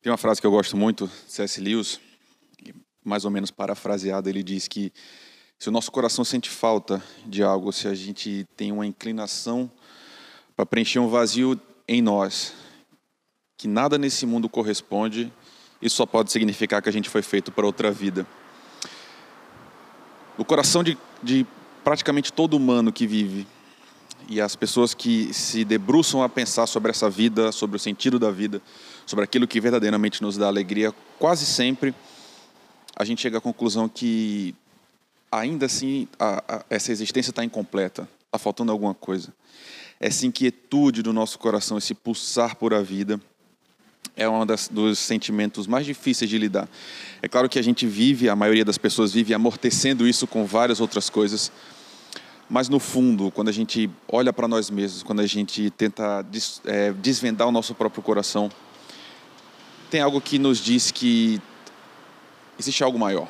Tem uma frase que eu gosto muito, C.S. Lewis, mais ou menos parafraseada, ele diz que se o nosso coração sente falta de algo, se a gente tem uma inclinação para preencher um vazio em nós, que nada nesse mundo corresponde, isso só pode significar que a gente foi feito para outra vida. O coração de, de praticamente todo humano que vive e as pessoas que se debruçam a pensar sobre essa vida, sobre o sentido da vida, sobre aquilo que verdadeiramente nos dá alegria, quase sempre a gente chega à conclusão que ainda assim a, a, essa existência está incompleta, está faltando alguma coisa. Essa inquietude do nosso coração, esse pulsar por a vida, é um dos sentimentos mais difíceis de lidar. É claro que a gente vive, a maioria das pessoas vive amortecendo isso com várias outras coisas, mas no fundo, quando a gente olha para nós mesmos, quando a gente tenta des, é, desvendar o nosso próprio coração, tem algo que nos diz que existe algo maior.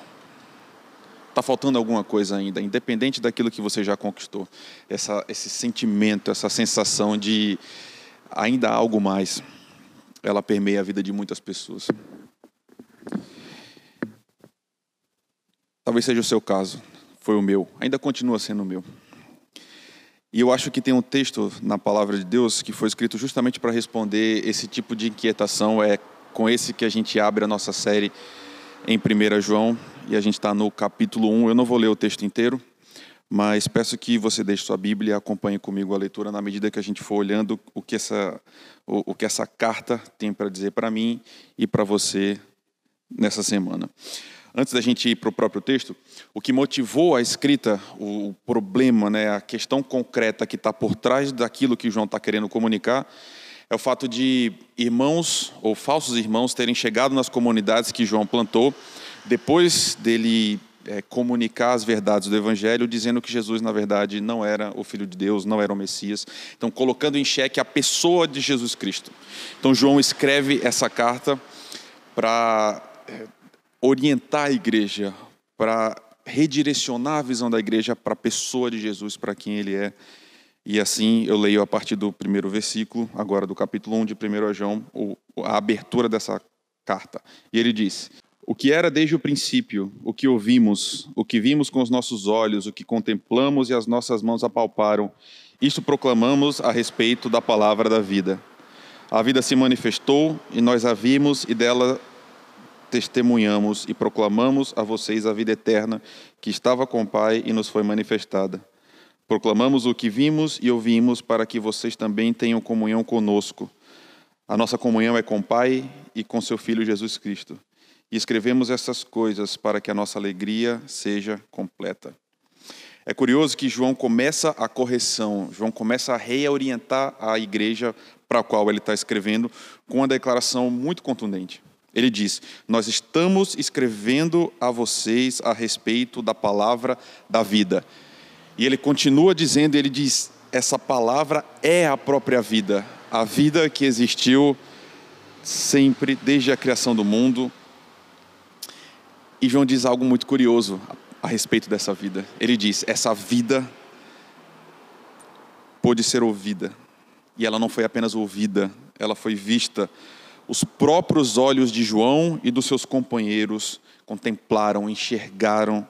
Está faltando alguma coisa ainda, independente daquilo que você já conquistou. Essa, esse sentimento, essa sensação de ainda há algo mais, ela permeia a vida de muitas pessoas. Talvez seja o seu caso, foi o meu, ainda continua sendo o meu. E eu acho que tem um texto na palavra de Deus que foi escrito justamente para responder esse tipo de inquietação. É com esse que a gente abre a nossa série em 1 João, e a gente está no capítulo 1. Eu não vou ler o texto inteiro, mas peço que você deixe sua Bíblia e acompanhe comigo a leitura na medida que a gente for olhando o que essa, o, o que essa carta tem para dizer para mim e para você nessa semana antes da gente ir para o próprio texto, o que motivou a escrita, o problema, né, a questão concreta que está por trás daquilo que João está querendo comunicar, é o fato de irmãos ou falsos irmãos terem chegado nas comunidades que João plantou, depois dele é, comunicar as verdades do Evangelho, dizendo que Jesus, na verdade, não era o Filho de Deus, não era o Messias. Então, colocando em xeque a pessoa de Jesus Cristo. Então, João escreve essa carta para é, orientar a igreja, para redirecionar a visão da igreja para a pessoa de Jesus, para quem ele é. E assim eu leio a partir do primeiro versículo, agora do capítulo 1 de 1 João, a abertura dessa carta. E ele diz: O que era desde o princípio, o que ouvimos, o que vimos com os nossos olhos, o que contemplamos e as nossas mãos apalparam, isto proclamamos a respeito da palavra da vida. A vida se manifestou e nós a vimos e dela testemunhamos e proclamamos a vocês a vida eterna que estava com o Pai e nos foi manifestada. Proclamamos o que vimos e ouvimos para que vocês também tenham comunhão conosco. A nossa comunhão é com o Pai e com seu Filho Jesus Cristo. E escrevemos essas coisas para que a nossa alegria seja completa. É curioso que João começa a correção, João começa a reorientar a igreja para a qual ele está escrevendo com uma declaração muito contundente. Ele diz: Nós estamos escrevendo a vocês a respeito da palavra da vida. E ele continua dizendo: Ele diz, essa palavra é a própria vida, a vida que existiu sempre, desde a criação do mundo. E João diz algo muito curioso a respeito dessa vida. Ele diz: essa vida pôde ser ouvida. E ela não foi apenas ouvida, ela foi vista os próprios olhos de João e dos seus companheiros contemplaram, enxergaram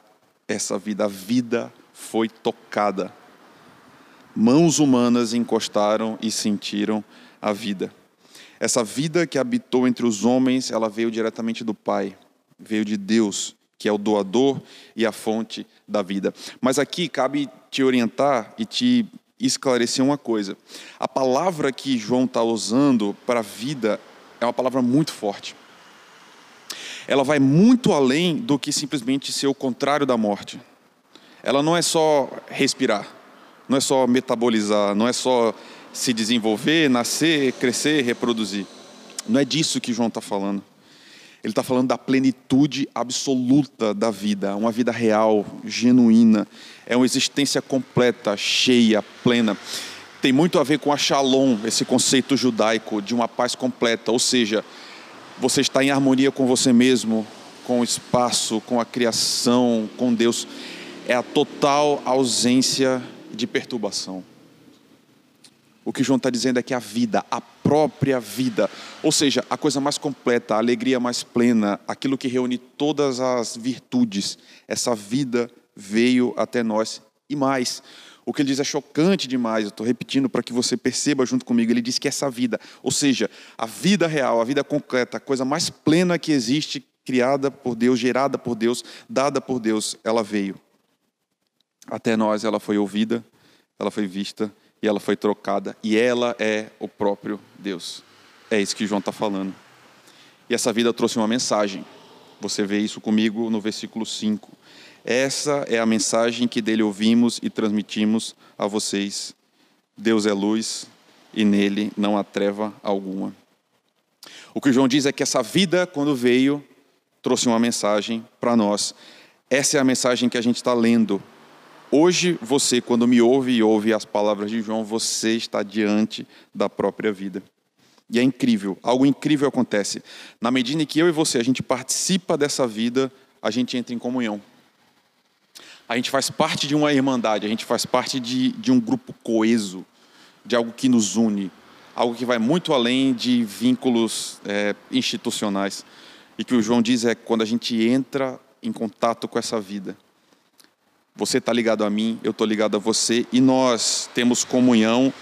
essa vida. A vida foi tocada. Mãos humanas encostaram e sentiram a vida. Essa vida que habitou entre os homens, ela veio diretamente do Pai, veio de Deus, que é o doador e a fonte da vida. Mas aqui cabe te orientar e te esclarecer uma coisa. A palavra que João está usando para vida é uma palavra muito forte. Ela vai muito além do que simplesmente ser o contrário da morte. Ela não é só respirar, não é só metabolizar, não é só se desenvolver, nascer, crescer, reproduzir. Não é disso que João está falando. Ele está falando da plenitude absoluta da vida, uma vida real, genuína. É uma existência completa, cheia, plena tem muito a ver com a shalom, esse conceito judaico de uma paz completa, ou seja, você está em harmonia com você mesmo, com o espaço, com a criação, com Deus. É a total ausência de perturbação. O que João está dizendo é que a vida, a própria vida. Ou seja, a coisa mais completa, a alegria mais plena, aquilo que reúne todas as virtudes. Essa vida veio até nós e mais. O que ele diz é chocante demais, eu estou repetindo para que você perceba junto comigo. Ele diz que essa vida, ou seja, a vida real, a vida concreta, a coisa mais plena que existe, criada por Deus, gerada por Deus, dada por Deus, ela veio. Até nós ela foi ouvida, ela foi vista e ela foi trocada. E ela é o próprio Deus. É isso que João está falando. E essa vida trouxe uma mensagem. Você vê isso comigo no versículo 5. Essa é a mensagem que dele ouvimos e transmitimos a vocês. Deus é luz e nele não há treva alguma. O que João diz é que essa vida, quando veio, trouxe uma mensagem para nós. Essa é a mensagem que a gente está lendo. Hoje, você, quando me ouve e ouve as palavras de João, você está diante da própria vida. E é incrível, algo incrível acontece. Na medida em que eu e você, a gente participa dessa vida, a gente entra em comunhão a gente faz parte de uma irmandade, a gente faz parte de, de um grupo coeso, de algo que nos une, algo que vai muito além de vínculos é, institucionais. E que o João diz é quando a gente entra em contato com essa vida. Você está ligado a mim, eu estou ligado a você, e nós temos comunhão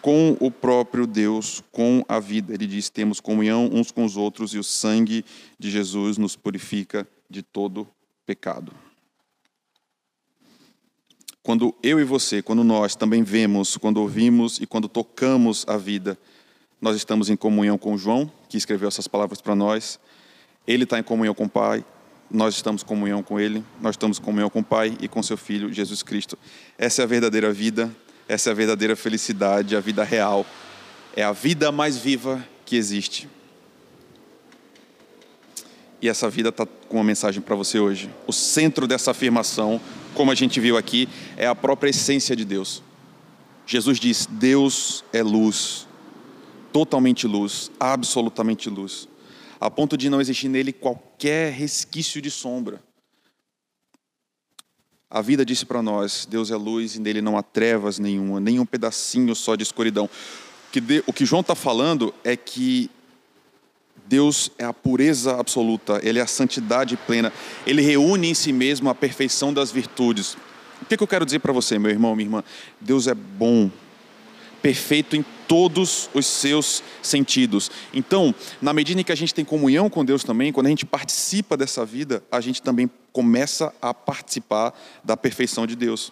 com o próprio Deus, com a vida. Ele diz: temos comunhão uns com os outros, e o sangue de Jesus nos purifica de todo pecado. Quando eu e você, quando nós também vemos, quando ouvimos e quando tocamos a vida, nós estamos em comunhão com João, que escreveu essas palavras para nós. Ele está em comunhão com o Pai, nós estamos em comunhão com Ele, nós estamos em comunhão com o Pai e com seu Filho, Jesus Cristo. Essa é a verdadeira vida, essa é a verdadeira felicidade, a vida real. É a vida mais viva que existe. E essa vida está com uma mensagem para você hoje. O centro dessa afirmação como a gente viu aqui, é a própria essência de Deus. Jesus diz: Deus é luz, totalmente luz, absolutamente luz, a ponto de não existir nele qualquer resquício de sombra. A vida disse para nós: Deus é luz e nele não há trevas nenhuma, nem um pedacinho só de escuridão. O que João está falando é que Deus é a pureza absoluta, Ele é a santidade plena, Ele reúne em si mesmo a perfeição das virtudes. O que, eu quero dizer para você, meu irmão, minha irmã? Deus é bom, perfeito em todos os seus sentidos. Então, na medida em que a gente tem comunhão com Deus também, quando a gente participa dessa vida, a gente também começa a participar da perfeição de Deus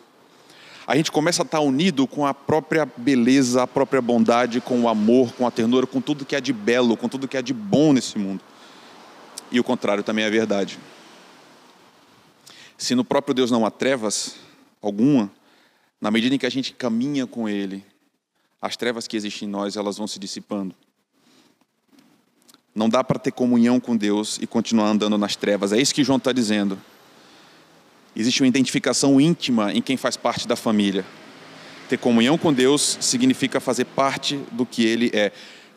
a gente começa a estar unido com a própria beleza, a própria bondade, com o amor, com a ternura, com tudo que é de belo, com tudo que é de bom nesse mundo. E o contrário também é verdade. Se no próprio Deus não há trevas alguma, na medida em que a gente caminha com Ele, as trevas que existem em nós, elas vão se dissipando. Não dá para ter comunhão com Deus e continuar andando nas trevas. É isso que João está dizendo. Existe uma identificação íntima em quem faz parte da família. Ter comunhão com Deus significa fazer parte do que Ele é.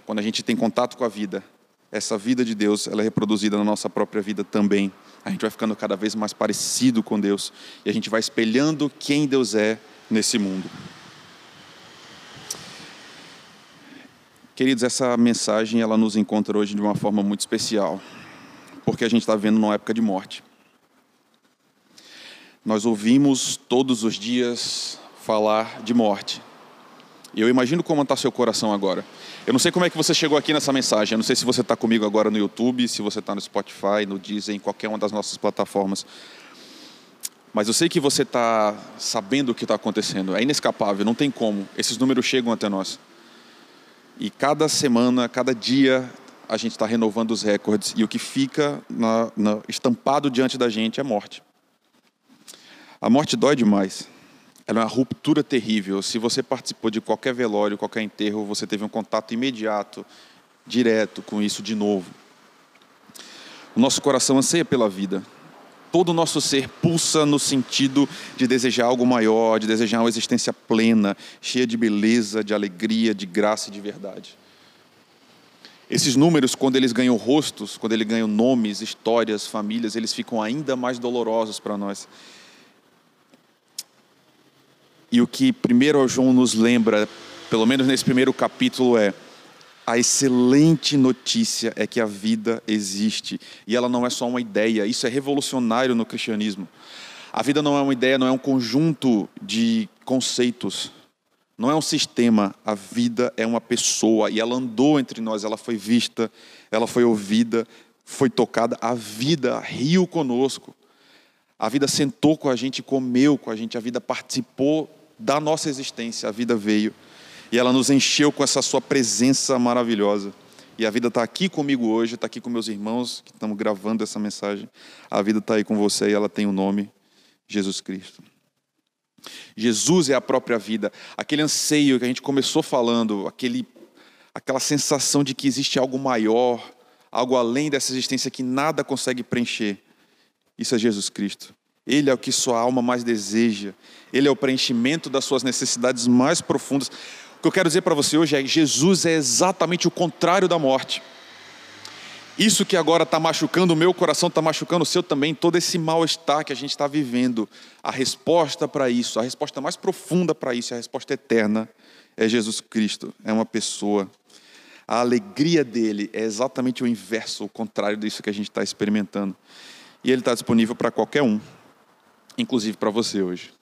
Quando a gente tem contato com a vida, essa vida de Deus ela é reproduzida na nossa própria vida também. A gente vai ficando cada vez mais parecido com Deus e a gente vai espelhando quem Deus é nesse mundo. Queridos, essa mensagem ela nos encontra hoje de uma forma muito especial, porque a gente está vendo uma época de morte. Nós ouvimos todos os dias falar de morte. E eu imagino como está seu coração agora. Eu não sei como é que você chegou aqui nessa mensagem. Eu não sei se você está comigo agora no YouTube, se você está no Spotify, no Deezer, em qualquer uma das nossas plataformas. Mas eu sei que você está sabendo o que está acontecendo. É inescapável, não tem como. Esses números chegam até nós. E cada semana, cada dia, a gente está renovando os recordes. E o que fica na, na, estampado diante da gente é morte. A morte dói demais. Ela é uma ruptura terrível. Se você participou de qualquer velório, qualquer enterro, você teve um contato imediato, direto com isso de novo. O nosso coração anseia pela vida. Todo o nosso ser pulsa no sentido de desejar algo maior, de desejar uma existência plena, cheia de beleza, de alegria, de graça e de verdade. Esses números, quando eles ganham rostos, quando eles ganham nomes, histórias, famílias, eles ficam ainda mais dolorosos para nós. E o que primeiro João nos lembra, pelo menos nesse primeiro capítulo, é A excelente notícia é que a vida existe e ela não é só uma ideia, isso é revolucionário no cristianismo. A vida não é uma ideia, não é um conjunto de conceitos, não é um sistema, a vida é uma pessoa e ela andou entre nós, ela foi vista, ela foi ouvida, foi tocada, a vida riu conosco. A vida sentou com a gente, comeu com a gente, a vida participou da nossa existência, a vida veio. E ela nos encheu com essa sua presença maravilhosa. E a vida está aqui comigo hoje, está aqui com meus irmãos que estamos gravando essa mensagem. A vida está aí com você e ela tem o um nome Jesus Cristo. Jesus é a própria vida. Aquele anseio que a gente começou falando, aquele, aquela sensação de que existe algo maior, algo além dessa existência que nada consegue preencher. Isso é Jesus Cristo. Ele é o que sua alma mais deseja. Ele é o preenchimento das suas necessidades mais profundas. Que eu quero dizer para você hoje é Jesus é exatamente o contrário da morte. Isso que agora está machucando o meu coração, está machucando o seu também, todo esse mal-estar que a gente está vivendo. A resposta para isso, a resposta mais profunda para isso, a resposta eterna, é Jesus Cristo, é uma pessoa. A alegria dele é exatamente o inverso, o contrário disso que a gente está experimentando. E ele está disponível para qualquer um inclusive para você hoje.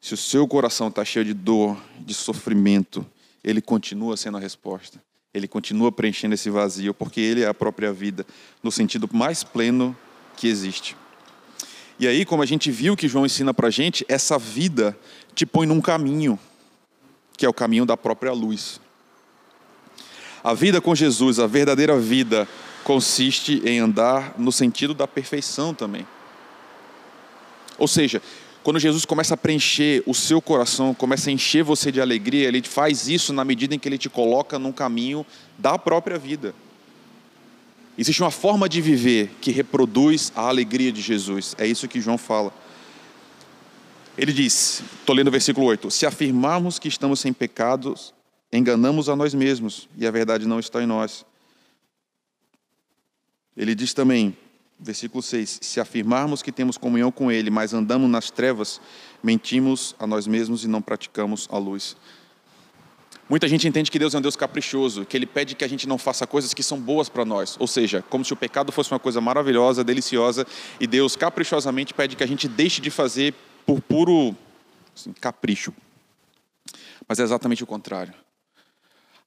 Se o seu coração está cheio de dor, de sofrimento, ele continua sendo a resposta. Ele continua preenchendo esse vazio, porque ele é a própria vida, no sentido mais pleno que existe. E aí, como a gente viu que João ensina para a gente, essa vida te põe num caminho, que é o caminho da própria luz. A vida com Jesus, a verdadeira vida, consiste em andar no sentido da perfeição também. Ou seja, quando Jesus começa a preencher o seu coração, começa a encher você de alegria, ele faz isso na medida em que ele te coloca num caminho da própria vida. Existe uma forma de viver que reproduz a alegria de Jesus. É isso que João fala. Ele diz, estou lendo o versículo 8: Se afirmarmos que estamos sem pecados, enganamos a nós mesmos e a verdade não está em nós. Ele diz também: Versículo 6: Se afirmarmos que temos comunhão com Ele, mas andamos nas trevas, mentimos a nós mesmos e não praticamos a luz. Muita gente entende que Deus é um Deus caprichoso, que Ele pede que a gente não faça coisas que são boas para nós. Ou seja, como se o pecado fosse uma coisa maravilhosa, deliciosa, e Deus caprichosamente pede que a gente deixe de fazer por puro assim, capricho. Mas é exatamente o contrário.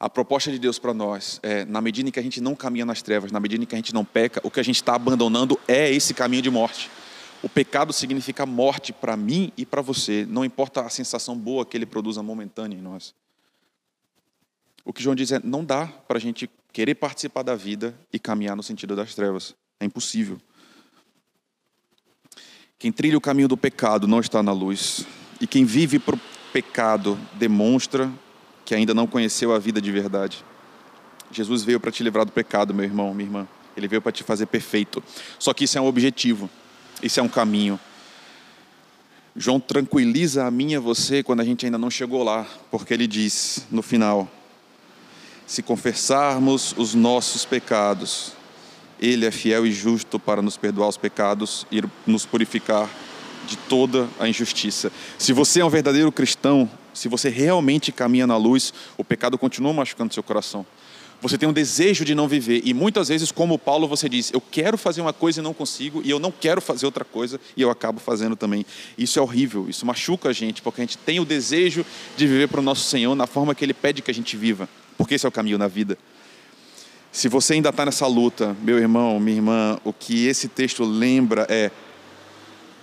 A proposta de Deus para nós é, na medida em que a gente não caminha nas trevas, na medida em que a gente não peca, o que a gente está abandonando é esse caminho de morte. O pecado significa morte para mim e para você, não importa a sensação boa que ele produza momentânea em nós. O que João diz é: não dá para a gente querer participar da vida e caminhar no sentido das trevas. É impossível. Quem trilha o caminho do pecado não está na luz, e quem vive para o pecado demonstra que ainda não conheceu a vida de verdade. Jesus veio para te livrar do pecado, meu irmão, minha irmã. Ele veio para te fazer perfeito. Só que isso é um objetivo, isso é um caminho. João tranquiliza a mim e a você quando a gente ainda não chegou lá, porque ele diz no final: se confessarmos os nossos pecados, ele é fiel e justo para nos perdoar os pecados e nos purificar de toda a injustiça. Se você é um verdadeiro cristão, se você realmente caminha na luz, o pecado continua machucando seu coração. Você tem um desejo de não viver e muitas vezes, como Paulo, você diz: Eu quero fazer uma coisa e não consigo, e eu não quero fazer outra coisa e eu acabo fazendo também. Isso é horrível, isso machuca a gente, porque a gente tem o desejo de viver para o nosso Senhor na forma que Ele pede que a gente viva, porque esse é o caminho na vida. Se você ainda está nessa luta, meu irmão, minha irmã, o que esse texto lembra é: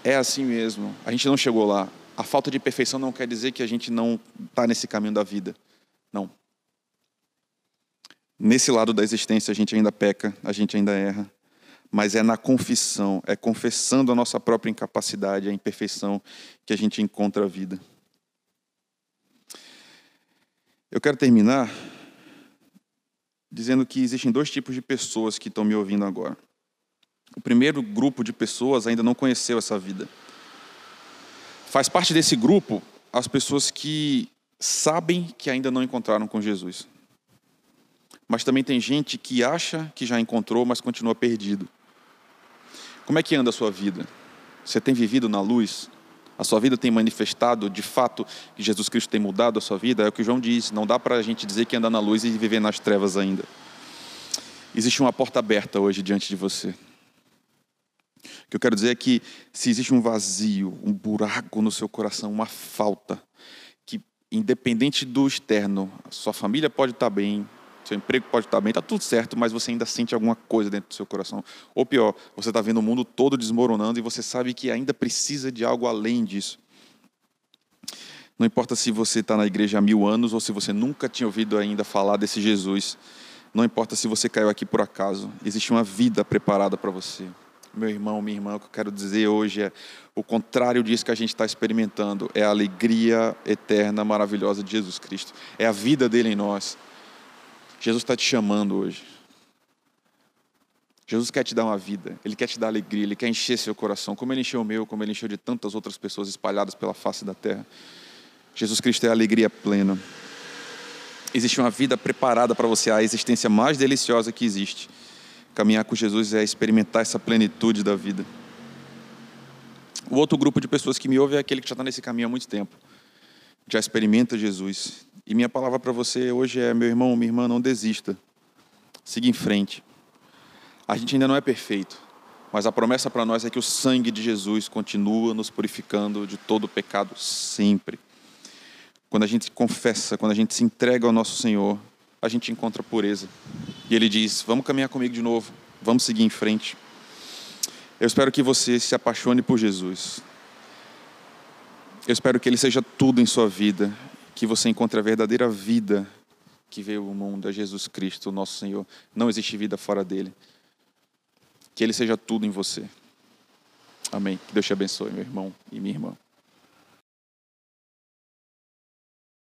é assim mesmo, a gente não chegou lá, a falta de perfeição não quer dizer que a gente não está nesse caminho da vida. Não. Nesse lado da existência a gente ainda peca, a gente ainda erra. Mas é na confissão, é confessando a nossa própria incapacidade, a imperfeição, que a gente encontra a vida. Eu quero terminar dizendo que existem dois tipos de pessoas que estão me ouvindo agora. O primeiro grupo de pessoas ainda não conheceu essa vida. Faz parte desse grupo as pessoas que sabem que ainda não encontraram com Jesus. Mas também tem gente que acha que já encontrou, mas continua perdido. Como é que anda a sua vida? Você tem vivido na luz? a sua vida tem manifestado de fato que Jesus Cristo tem mudado a sua vida, é o que João diz, não dá para a gente dizer que anda na luz e viver nas trevas ainda. Existe uma porta aberta hoje diante de você. O que eu quero dizer é que se existe um vazio, um buraco no seu coração, uma falta, que independente do externo, sua família pode estar bem, seu emprego pode estar bem, está tudo certo, mas você ainda sente alguma coisa dentro do seu coração. Ou pior, você está vendo o mundo todo desmoronando e você sabe que ainda precisa de algo além disso. Não importa se você está na igreja há mil anos ou se você nunca tinha ouvido ainda falar desse Jesus. Não importa se você caiu aqui por acaso. Existe uma vida preparada para você. Meu irmão, minha irmã, o que eu quero dizer hoje é o contrário disso que a gente está experimentando. É a alegria eterna, maravilhosa de Jesus Cristo. É a vida dele em nós. Jesus está te chamando hoje. Jesus quer te dar uma vida, Ele quer te dar alegria, Ele quer encher seu coração, como Ele encheu o meu, como Ele encheu de tantas outras pessoas espalhadas pela face da terra. Jesus Cristo é a alegria plena. Existe uma vida preparada para você, a existência mais deliciosa que existe. Caminhar com Jesus é experimentar essa plenitude da vida. O outro grupo de pessoas que me ouve é aquele que já está nesse caminho há muito tempo, já experimenta Jesus, e minha palavra para você hoje é, meu irmão, minha irmã, não desista. Siga em frente. A gente ainda não é perfeito, mas a promessa para nós é que o sangue de Jesus continua nos purificando de todo pecado sempre. Quando a gente confessa, quando a gente se entrega ao nosso Senhor, a gente encontra pureza. E Ele diz: Vamos caminhar comigo de novo, vamos seguir em frente. Eu espero que você se apaixone por Jesus. Eu espero que Ele seja tudo em sua vida que você encontre a verdadeira vida que veio ao mundo, é Jesus Cristo, nosso Senhor. Não existe vida fora dele. Que ele seja tudo em você. Amém. Que Deus te abençoe, meu irmão e minha irmã.